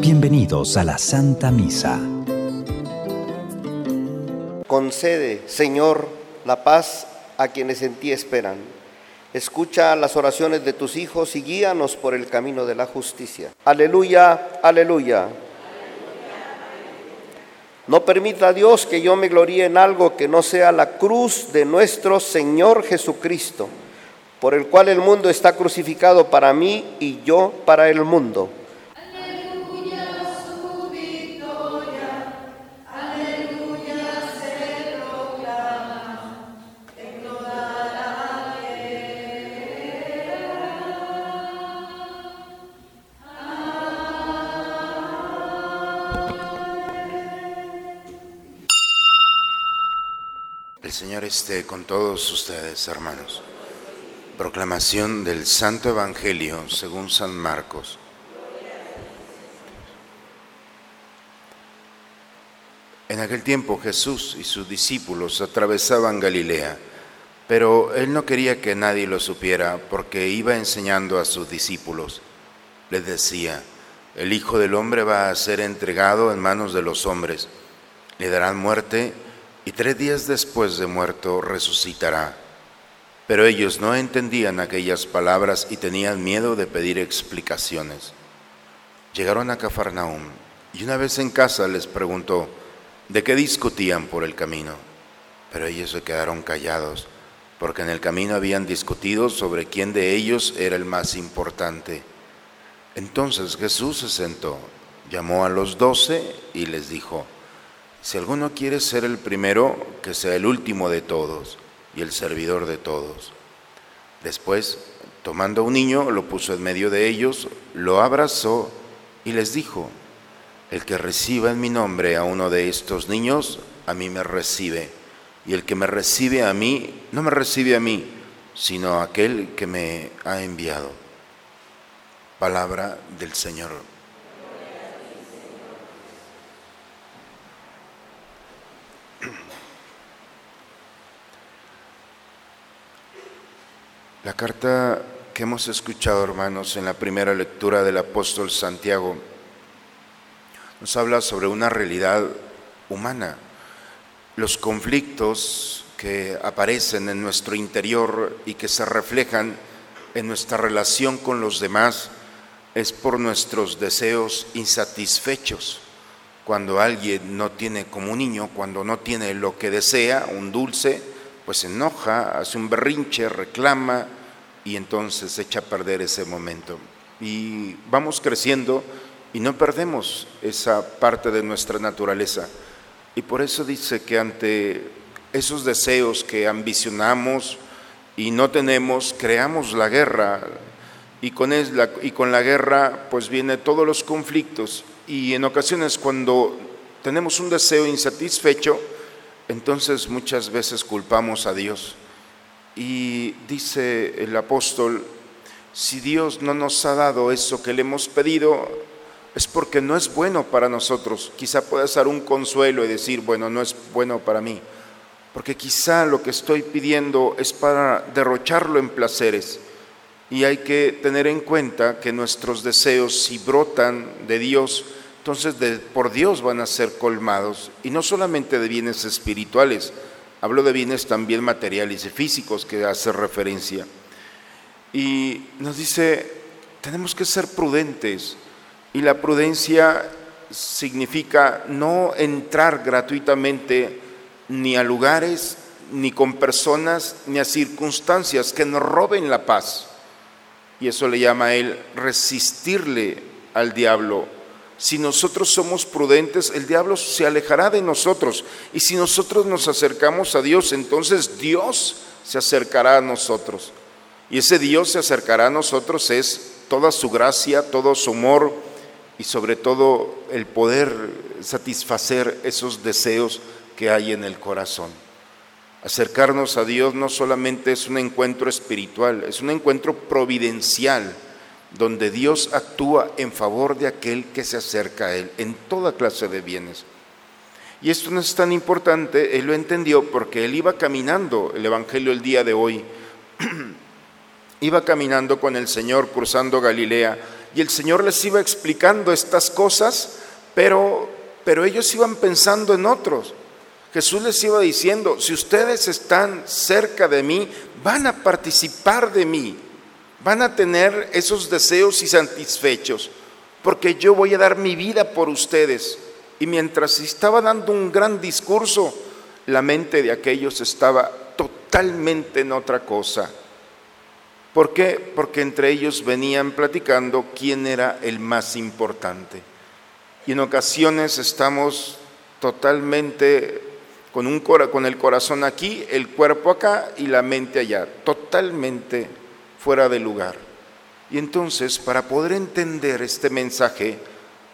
Bienvenidos a la Santa Misa. Concede, Señor, la paz a quienes en ti esperan. Escucha las oraciones de tus hijos y guíanos por el camino de la justicia. Aleluya, aleluya. No permita Dios que yo me gloríe en algo que no sea la cruz de nuestro Señor Jesucristo, por el cual el mundo está crucificado para mí y yo para el mundo. El Señor esté con todos ustedes, hermanos. Proclamación del Santo Evangelio según San Marcos. En aquel tiempo Jesús y sus discípulos atravesaban Galilea, pero él no quería que nadie lo supiera porque iba enseñando a sus discípulos. Les decía, el Hijo del Hombre va a ser entregado en manos de los hombres, le darán muerte y tres días después de muerto resucitará. Pero ellos no entendían aquellas palabras y tenían miedo de pedir explicaciones. Llegaron a Cafarnaum y una vez en casa les preguntó de qué discutían por el camino. Pero ellos se quedaron callados, porque en el camino habían discutido sobre quién de ellos era el más importante. Entonces Jesús se sentó, llamó a los doce y les dijo, si alguno quiere ser el primero, que sea el último de todos y el servidor de todos. Después, tomando un niño, lo puso en medio de ellos, lo abrazó y les dijo, el que reciba en mi nombre a uno de estos niños, a mí me recibe. Y el que me recibe a mí, no me recibe a mí, sino a aquel que me ha enviado. Palabra del Señor. La carta que hemos escuchado, hermanos, en la primera lectura del apóstol Santiago, nos habla sobre una realidad humana. Los conflictos que aparecen en nuestro interior y que se reflejan en nuestra relación con los demás es por nuestros deseos insatisfechos. Cuando alguien no tiene como un niño, cuando no tiene lo que desea, un dulce, pues se enoja, hace un berrinche, reclama y entonces echa a perder ese momento. Y vamos creciendo y no perdemos esa parte de nuestra naturaleza. Y por eso dice que ante esos deseos que ambicionamos y no tenemos, creamos la guerra. Y con, la, y con la guerra pues viene todos los conflictos. Y en ocasiones cuando tenemos un deseo insatisfecho, entonces muchas veces culpamos a Dios. Y dice el apóstol, si Dios no nos ha dado eso que le hemos pedido, es porque no es bueno para nosotros. Quizá pueda ser un consuelo y decir, bueno, no es bueno para mí. Porque quizá lo que estoy pidiendo es para derrocharlo en placeres. Y hay que tener en cuenta que nuestros deseos, si brotan de Dios, entonces por Dios van a ser colmados, y no solamente de bienes espirituales, hablo de bienes también materiales y físicos que hace referencia. Y nos dice, tenemos que ser prudentes, y la prudencia significa no entrar gratuitamente ni a lugares, ni con personas, ni a circunstancias que nos roben la paz. Y eso le llama a él resistirle al diablo si nosotros somos prudentes, el diablo se alejará de nosotros. Y si nosotros nos acercamos a Dios, entonces Dios se acercará a nosotros. Y ese Dios se acercará a nosotros es toda su gracia, todo su amor y sobre todo el poder satisfacer esos deseos que hay en el corazón. Acercarnos a Dios no solamente es un encuentro espiritual, es un encuentro providencial donde Dios actúa en favor de aquel que se acerca a Él en toda clase de bienes. Y esto no es tan importante, Él lo entendió porque Él iba caminando el Evangelio el día de hoy Iba caminando con el Señor cruzando Galilea y el Señor les iba explicando estas cosas, pero, pero ellos iban pensando en otros. Jesús les iba diciendo, si ustedes están cerca de mí, van a participar de mí, van a tener esos deseos y satisfechos, porque yo voy a dar mi vida por ustedes. Y mientras estaba dando un gran discurso, la mente de aquellos estaba totalmente en otra cosa. ¿Por qué? Porque entre ellos venían platicando quién era el más importante. Y en ocasiones estamos totalmente con, un, con el corazón aquí, el cuerpo acá y la mente allá, totalmente fuera de lugar. Y entonces, para poder entender este mensaje,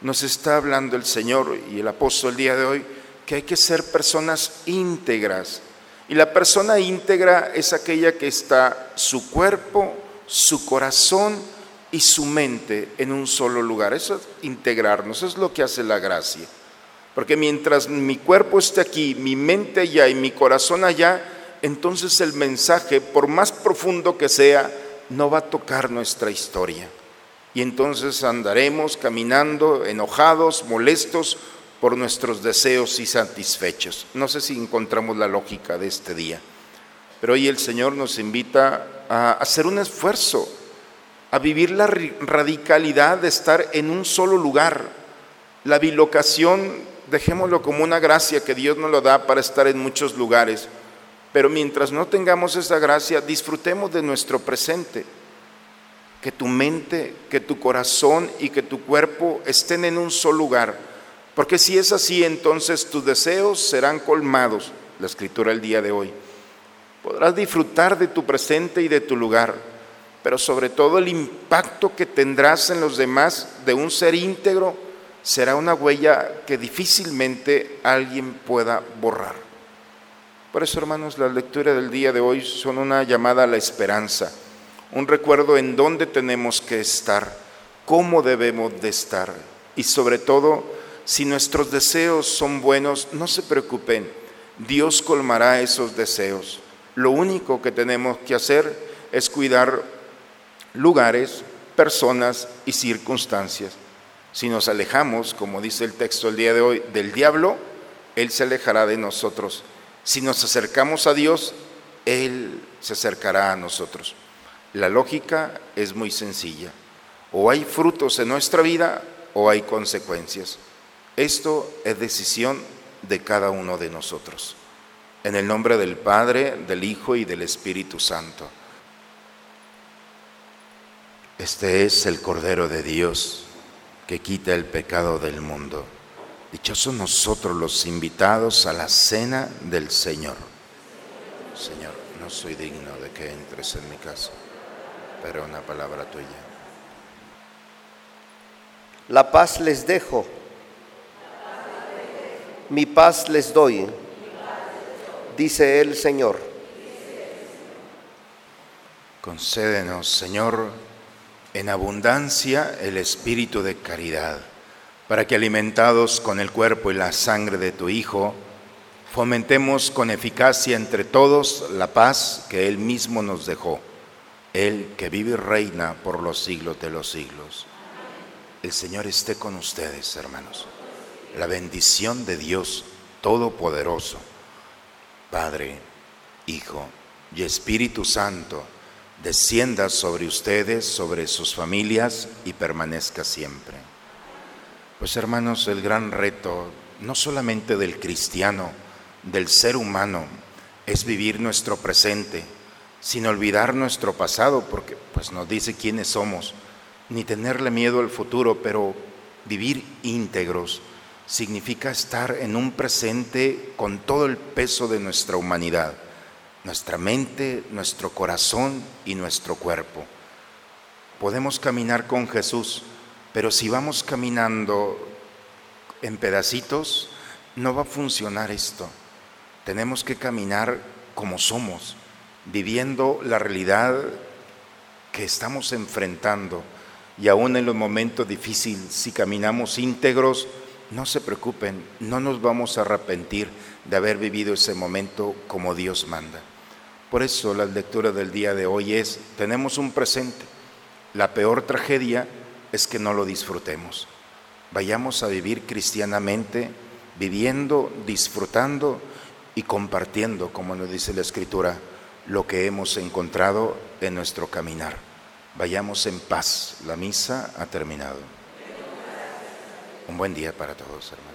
nos está hablando el Señor y el apóstol el día de hoy que hay que ser personas íntegras. Y la persona íntegra es aquella que está su cuerpo, su corazón y su mente en un solo lugar. Eso es integrarnos, es lo que hace la gracia. Porque mientras mi cuerpo esté aquí, mi mente allá y mi corazón allá, entonces el mensaje, por más profundo que sea, no va a tocar nuestra historia. Y entonces andaremos caminando enojados, molestos por nuestros deseos y satisfechos. No sé si encontramos la lógica de este día, pero hoy el Señor nos invita a hacer un esfuerzo, a vivir la radicalidad de estar en un solo lugar. La bilocación dejémoslo como una gracia que Dios nos lo da para estar en muchos lugares. Pero mientras no tengamos esa gracia, disfrutemos de nuestro presente. Que tu mente, que tu corazón y que tu cuerpo estén en un solo lugar. Porque si es así, entonces tus deseos serán colmados. La escritura el día de hoy. Podrás disfrutar de tu presente y de tu lugar, pero sobre todo el impacto que tendrás en los demás de un ser íntegro será una huella que difícilmente alguien pueda borrar. Por eso, hermanos, la lectura del día de hoy son una llamada a la esperanza, un recuerdo en dónde tenemos que estar, cómo debemos de estar y sobre todo, si nuestros deseos son buenos, no se preocupen, Dios colmará esos deseos. Lo único que tenemos que hacer es cuidar lugares, personas y circunstancias. Si nos alejamos, como dice el texto el día de hoy, del diablo, Él se alejará de nosotros. Si nos acercamos a Dios, Él se acercará a nosotros. La lógica es muy sencilla. O hay frutos en nuestra vida o hay consecuencias. Esto es decisión de cada uno de nosotros. En el nombre del Padre, del Hijo y del Espíritu Santo. Este es el Cordero de Dios que quita el pecado del mundo. Dichosos nosotros los invitados a la cena del Señor. Señor, no soy digno de que entres en mi casa, pero una palabra tuya. La paz les dejo, mi paz les doy, dice el Señor. Concédenos, Señor, en abundancia el espíritu de caridad, para que alimentados con el cuerpo y la sangre de tu Hijo, fomentemos con eficacia entre todos la paz que Él mismo nos dejó, Él que vive y reina por los siglos de los siglos. El Señor esté con ustedes, hermanos. La bendición de Dios Todopoderoso, Padre, Hijo y Espíritu Santo, descienda sobre ustedes, sobre sus familias y permanezca siempre. Pues hermanos, el gran reto, no solamente del cristiano, del ser humano, es vivir nuestro presente, sin olvidar nuestro pasado, porque pues nos dice quiénes somos, ni tenerle miedo al futuro, pero vivir íntegros significa estar en un presente con todo el peso de nuestra humanidad nuestra mente, nuestro corazón y nuestro cuerpo. Podemos caminar con Jesús, pero si vamos caminando en pedacitos, no va a funcionar esto. Tenemos que caminar como somos, viviendo la realidad que estamos enfrentando. Y aún en los momentos difíciles, si caminamos íntegros, no se preocupen, no nos vamos a arrepentir de haber vivido ese momento como Dios manda. Por eso la lectura del día de hoy es, tenemos un presente. La peor tragedia es que no lo disfrutemos. Vayamos a vivir cristianamente, viviendo, disfrutando y compartiendo, como nos dice la Escritura, lo que hemos encontrado en nuestro caminar. Vayamos en paz. La misa ha terminado. Un buen día para todos, hermanos.